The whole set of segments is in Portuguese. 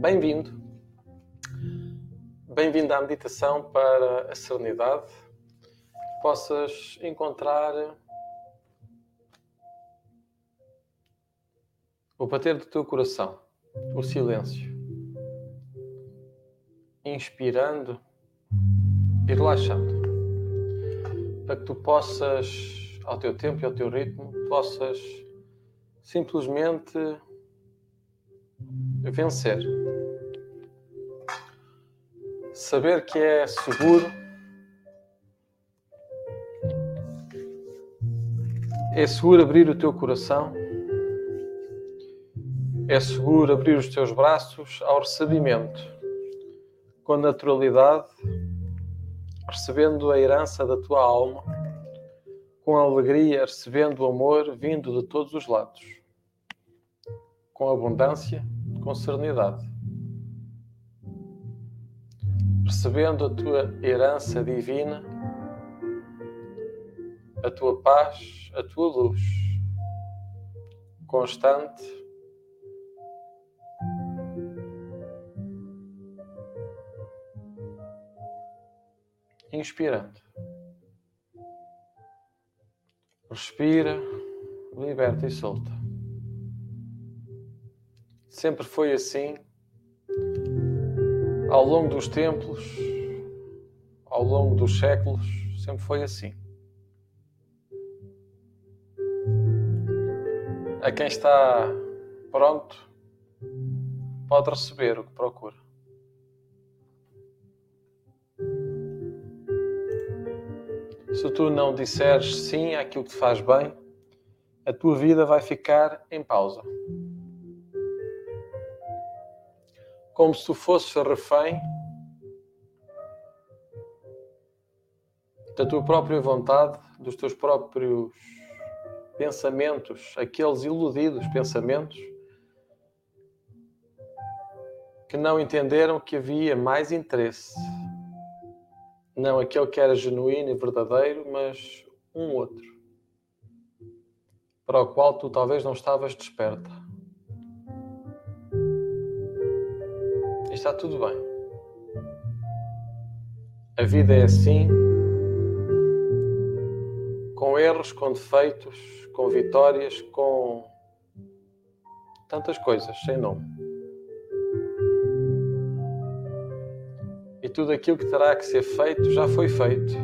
Bem-vindo. Bem-vindo à meditação para a serenidade. Possas encontrar o bater do teu coração, o silêncio. Inspirando e relaxando. Para que tu possas, ao teu tempo e ao teu ritmo, possas simplesmente vencer. Saber que é seguro é seguro abrir o teu coração, é seguro abrir os teus braços ao recebimento, com naturalidade, recebendo a herança da tua alma, com alegria, recebendo o amor vindo de todos os lados, com abundância com serenidade, percebendo a tua herança divina, a tua paz, a tua luz, constante. Inspirando. Respira, liberta e solta sempre foi assim. Ao longo dos tempos, ao longo dos séculos, sempre foi assim. A quem está pronto, pode receber o que procura. Se tu não disseres sim àquilo que te faz bem, a tua vida vai ficar em pausa. Como se tu fosses refém da tua própria vontade, dos teus próprios pensamentos, aqueles iludidos pensamentos que não entenderam que havia mais interesse. Não aquele que era genuíno e verdadeiro, mas um outro, para o qual tu talvez não estavas desperta. Está tudo bem. A vida é assim, com erros, com defeitos, com vitórias, com tantas coisas, sem nome. E tudo aquilo que terá que ser feito já foi feito.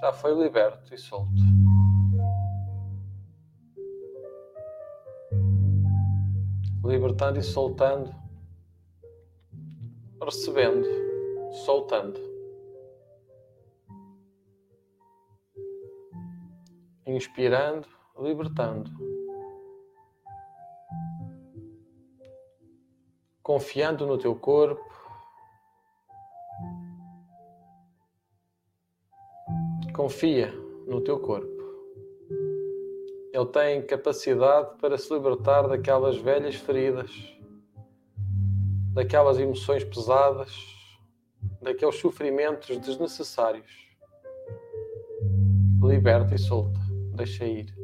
Já foi liberto e solto. Libertando e soltando, recebendo, soltando. Inspirando, libertando. Confiando no teu corpo. Confia no teu corpo. Ele tem capacidade para se libertar daquelas velhas feridas, daquelas emoções pesadas, daqueles sofrimentos desnecessários. Liberta e solta, deixa ir.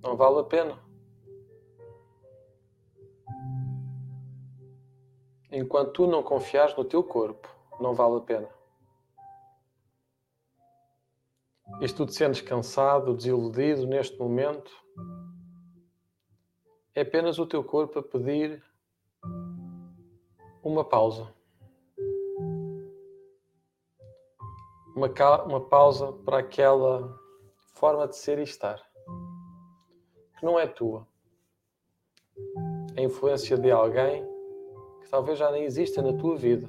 Não vale a pena. Enquanto tu não confiares no teu corpo, não vale a pena. E se tu te sentes cansado, desiludido neste momento, é apenas o teu corpo a pedir uma pausa. Uma, uma pausa para aquela forma de ser e estar que não é tua. A influência de alguém que talvez já nem exista na tua vida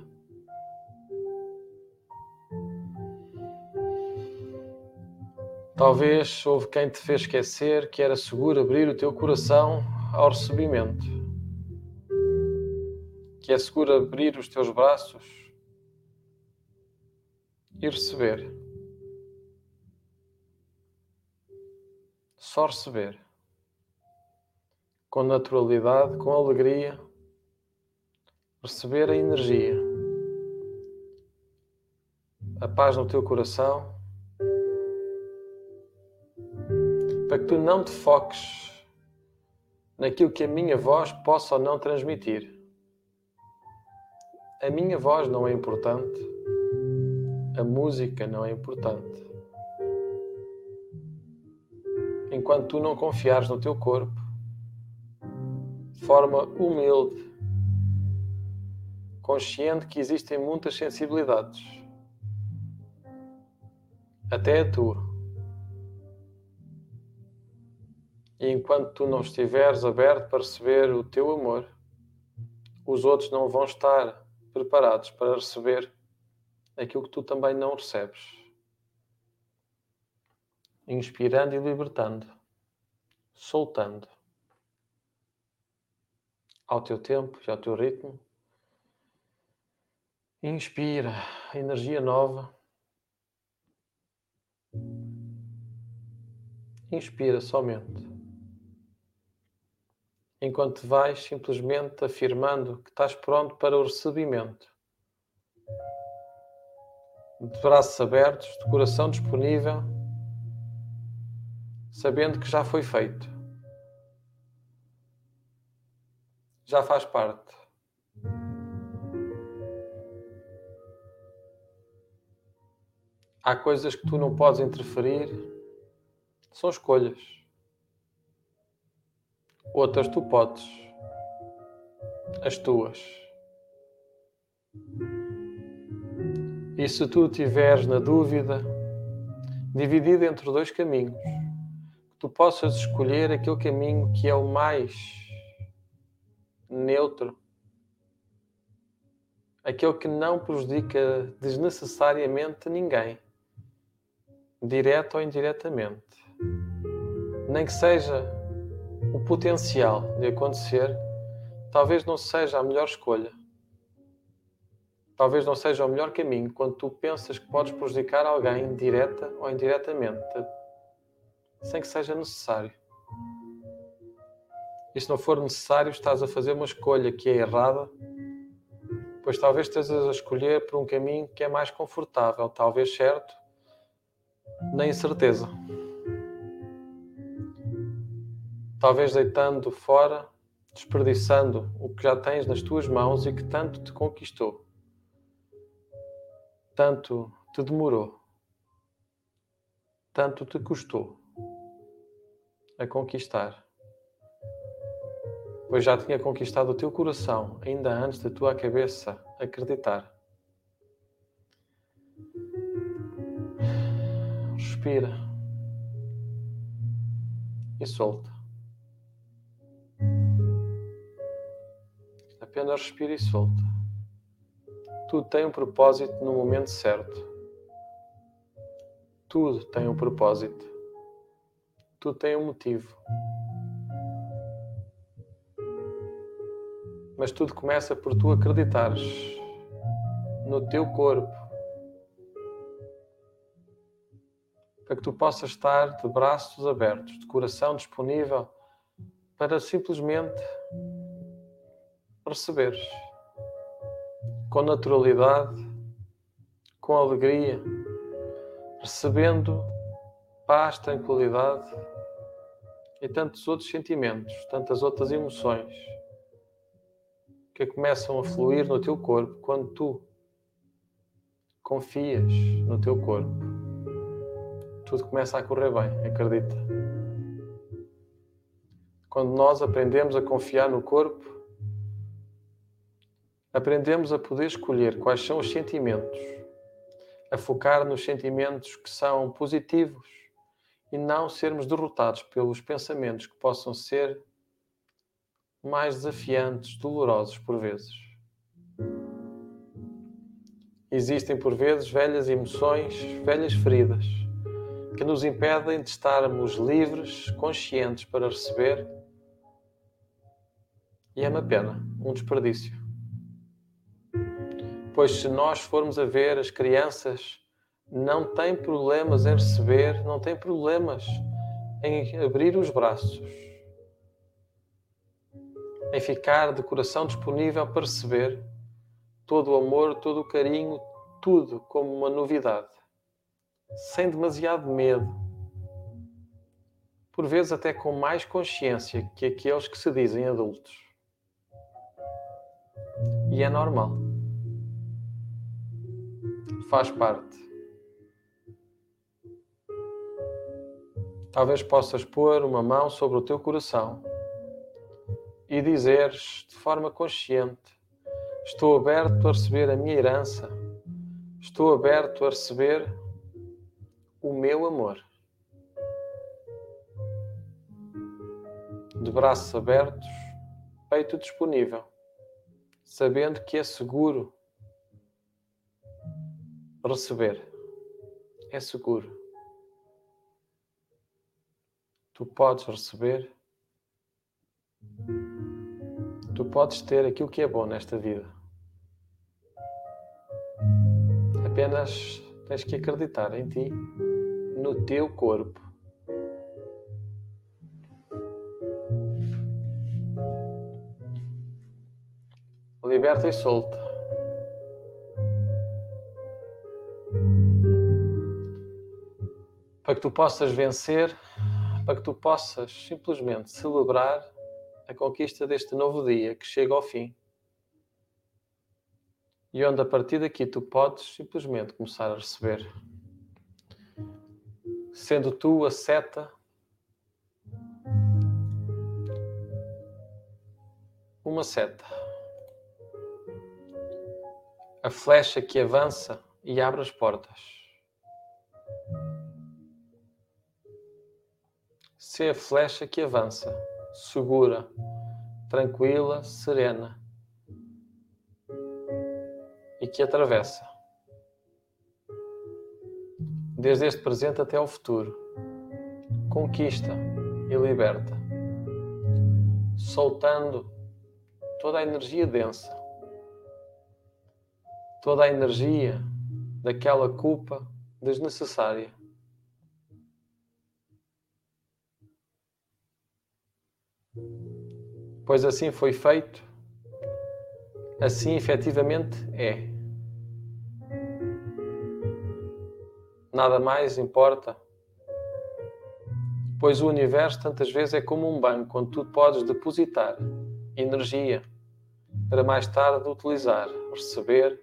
Talvez houve quem te fez esquecer que era seguro abrir o teu coração ao recebimento, que é seguro abrir os teus braços e receber. Só receber. Com naturalidade, com alegria, receber a energia, a paz no teu coração para que tu não te foques naquilo que a minha voz possa ou não transmitir. A minha voz não é importante, a música não é importante. Enquanto tu não confiares no teu corpo, de forma humilde, consciente que existem muitas sensibilidades, até a tua. E enquanto tu não estiveres aberto para receber o teu amor, os outros não vão estar preparados para receber aquilo que tu também não recebes. Inspirando e libertando, soltando ao teu tempo e ao teu ritmo. Inspira energia nova. Inspira somente enquanto vais simplesmente afirmando que estás pronto para o recebimento. De braços abertos, de coração disponível, sabendo que já foi feito. Já faz parte. Há coisas que tu não podes interferir, são escolhas. Outras tu podes. As tuas. E se tu tiveres na dúvida, dividido entre dois caminhos, que tu possas escolher aquele caminho que é o mais neutro, aquele que não prejudica desnecessariamente ninguém, direto ou indiretamente. Nem que seja o potencial de acontecer talvez não seja a melhor escolha. Talvez não seja o melhor caminho quando tu pensas que podes prejudicar alguém direta ou indiretamente, sem que seja necessário. E se não for necessário, estás a fazer uma escolha que é errada, pois talvez estejas a escolher por um caminho que é mais confortável, talvez certo, na incerteza talvez deitando fora, desperdiçando o que já tens nas tuas mãos e que tanto te conquistou, tanto te demorou, tanto te custou a conquistar. Pois já tinha conquistado o teu coração ainda antes da tua cabeça acreditar. Respira e solta. Apenas respira e solta. Tudo tem um propósito no momento certo. Tudo tem um propósito. Tudo tem um motivo. Mas tudo começa por tu acreditares no teu corpo. Para que tu possas estar de braços abertos, de coração disponível para simplesmente receberes com naturalidade, com alegria, recebendo paz, tranquilidade e tantos outros sentimentos, tantas outras emoções que começam a fluir no teu corpo quando tu confias no teu corpo. Tudo começa a correr bem, acredita. Quando nós aprendemos a confiar no corpo, aprendemos a poder escolher quais são os sentimentos, a focar nos sentimentos que são positivos e não sermos derrotados pelos pensamentos que possam ser mais desafiantes, dolorosos por vezes. Existem por vezes velhas emoções, velhas feridas que nos impedem de estarmos livres, conscientes para receber. E é uma pena, um desperdício. Pois se nós formos a ver, as crianças não têm problemas em receber, não têm problemas em abrir os braços, em ficar de coração disponível para receber todo o amor, todo o carinho, tudo como uma novidade, sem demasiado medo, por vezes até com mais consciência que aqueles que se dizem adultos. E é normal. Faz parte. Talvez possas pôr uma mão sobre o teu coração e dizeres de forma consciente: Estou aberto a receber a minha herança, estou aberto a receber o meu amor. De braços abertos, peito disponível, sabendo que é seguro receber. É seguro. Tu podes receber Tu podes ter aquilo que é bom nesta vida. Apenas tens que acreditar em ti, no teu corpo. Liberta e solta. Para que tu possas vencer, para que tu possas simplesmente celebrar a conquista deste novo dia que chega ao fim. E onde a partir daqui tu podes simplesmente começar a receber. Sendo tu a seta, uma seta, a flecha que avança e abre as portas. Ser a flecha que avança segura, tranquila, serena e que atravessa desde este presente até ao futuro. Conquista e liberta, soltando toda a energia densa, toda a energia daquela culpa desnecessária. Pois assim foi feito, assim efetivamente é. Nada mais importa, pois o universo tantas vezes é como um banco onde tu podes depositar energia para mais tarde utilizar, receber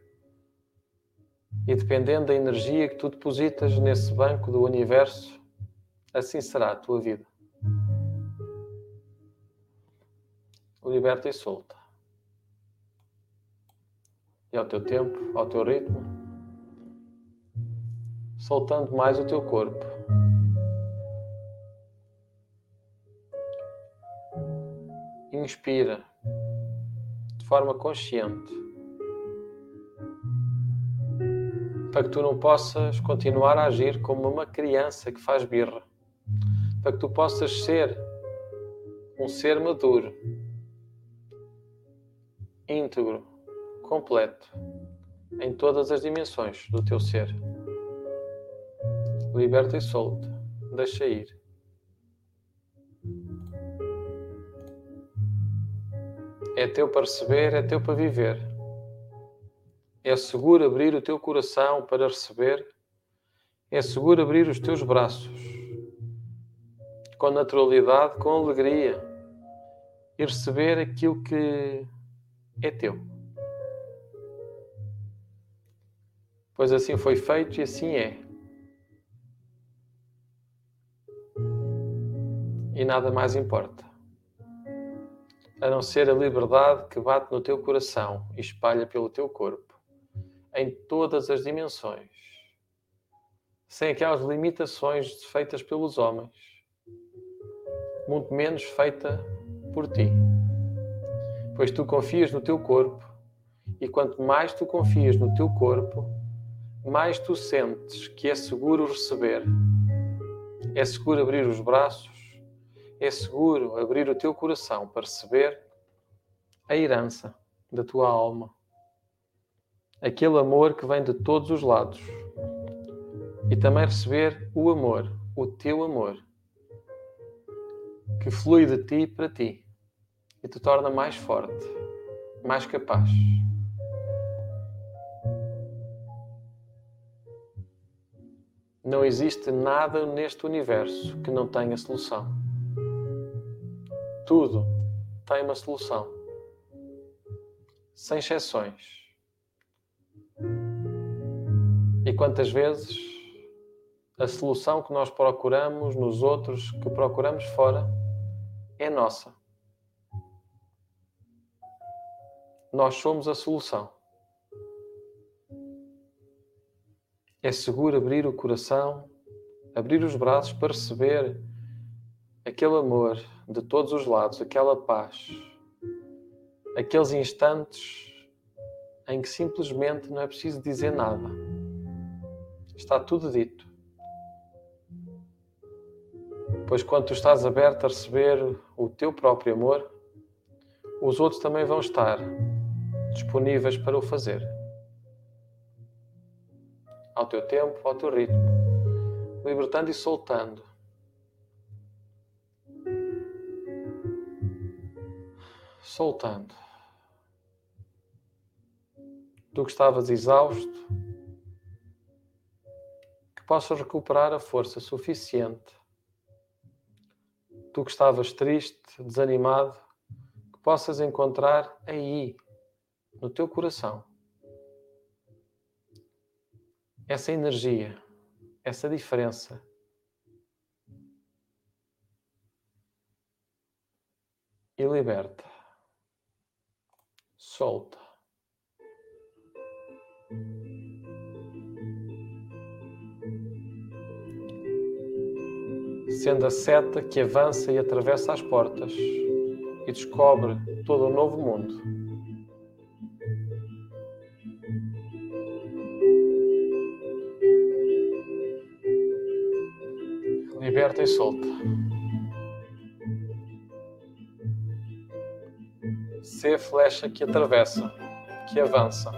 e dependendo da energia que tu depositas nesse banco do universo, assim será a tua vida. Liberta e solta. E ao teu tempo, ao teu ritmo, soltando mais o teu corpo. Inspira de forma consciente. Para que tu não possas continuar a agir como uma criança que faz birra. Para que tu possas ser um ser maduro íntegro, completo, em todas as dimensões do teu ser. Liberta e solta, deixa ir. É teu para receber, é teu para viver. É seguro abrir o teu coração para receber, é seguro abrir os teus braços com naturalidade, com alegria e receber aquilo que é teu. Pois assim foi feito e assim é. E nada mais importa. A não ser a liberdade que bate no teu coração e espalha pelo teu corpo, em todas as dimensões, sem aquelas limitações feitas pelos homens, muito menos feita por ti pois tu confias no teu corpo, e quanto mais tu confias no teu corpo, mais tu sentes que é seguro receber, é seguro abrir os braços, é seguro abrir o teu coração para receber a herança da tua alma, aquele amor que vem de todos os lados, e também receber o amor, o teu amor, que flui de ti para ti e te torna mais forte, mais capaz. Não existe nada neste universo que não tenha solução. Tudo tem uma solução, sem exceções. E quantas vezes a solução que nós procuramos nos outros, que procuramos fora, é nossa. Nós somos a solução. É seguro abrir o coração, abrir os braços para receber aquele amor de todos os lados, aquela paz, aqueles instantes em que simplesmente não é preciso dizer nada. Está tudo dito. Pois quando tu estás aberto a receber o teu próprio amor, os outros também vão estar disponíveis para o fazer ao teu tempo, ao teu ritmo, libertando e soltando. Soltando. Tu que estavas exausto, que possas recuperar a força suficiente. Tu que estavas triste, desanimado, que possas encontrar aí, no teu coração, essa energia, essa diferença. E liberta. Solta. Sendo a seta que avança e atravessa as portas e descobre todo um novo mundo. Liberta e solta. Ser flecha que atravessa, que avança.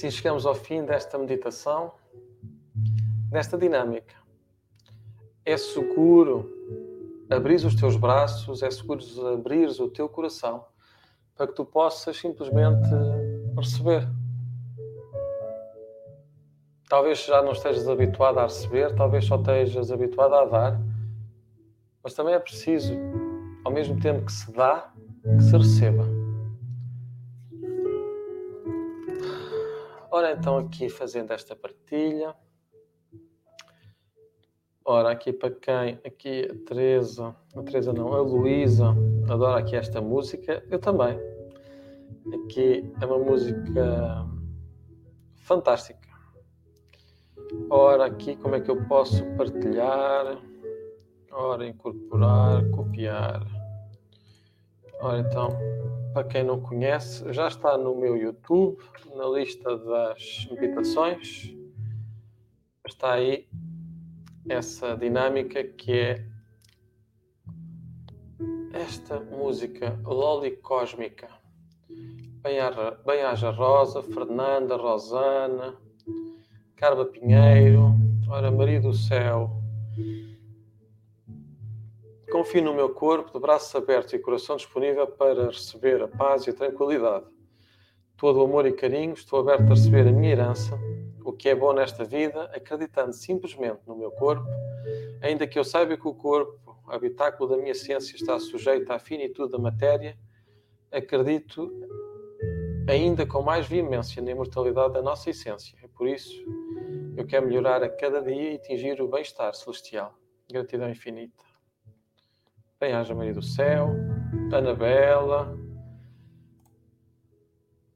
Assim chegamos ao fim desta meditação, desta dinâmica. É seguro abrir os teus braços, é seguro abrir o teu coração para que tu possas simplesmente receber. Talvez já não estejas habituado a receber, talvez só estejas habituado a dar, mas também é preciso, ao mesmo tempo que se dá, que se receba. Ora, então, aqui fazendo esta partilha. Ora, aqui para quem? Aqui a Teresa, a Teresa não, a Luísa, adora aqui esta música. Eu também. Aqui é uma música fantástica. Ora, aqui como é que eu posso partilhar? Ora, incorporar, copiar. Ora, então, para quem não conhece, já está no meu YouTube, na lista das meditações. Está aí essa dinâmica que é esta música Loli Cósmica. Bem-haja Rosa, Fernanda, Rosana, Carla Pinheiro, ora Maria do Céu, Confio no meu corpo, de braços abertos e coração disponível para receber a paz e a tranquilidade. Todo o amor e carinho, estou aberto a receber a minha herança, o que é bom nesta vida, acreditando simplesmente no meu corpo, ainda que eu saiba que o corpo, habitáculo da minha ciência, está sujeito à finitude da matéria, acredito ainda com mais veemência na imortalidade da nossa essência. É por isso eu quero melhorar a cada dia e atingir o bem-estar celestial. Gratidão infinita. Bem-haja Maria do Céu, Anabela,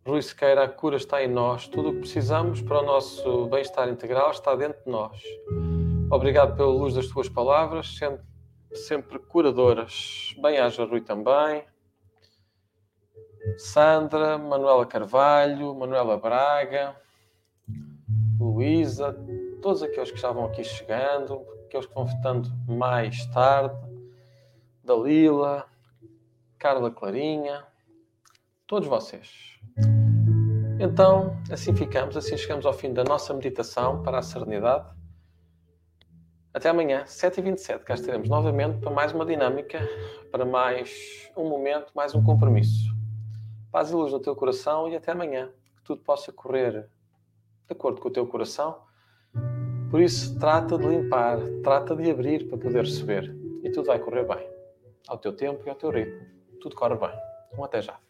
Rui Sequeira, a cura está em nós. Tudo o que precisamos para o nosso bem-estar integral está dentro de nós. Obrigado pela luz das tuas palavras, sempre, sempre curadoras. Bem-haja Rui também. Sandra, Manuela Carvalho, Manuela Braga, Luísa, todos aqueles que estavam aqui chegando, aqueles que vão votando mais tarde. Dalila, Carla Clarinha, todos vocês. Então, assim ficamos, assim chegamos ao fim da nossa meditação para a serenidade. Até amanhã, 7h27, cá estaremos novamente para mais uma dinâmica, para mais um momento, mais um compromisso. Paz e luz no teu coração e até amanhã. Que tudo possa correr de acordo com o teu coração. Por isso, trata de limpar, trata de abrir para poder receber e tudo vai correr bem. Ao teu tempo e ao teu ritmo. Tudo corre bem. Um até já.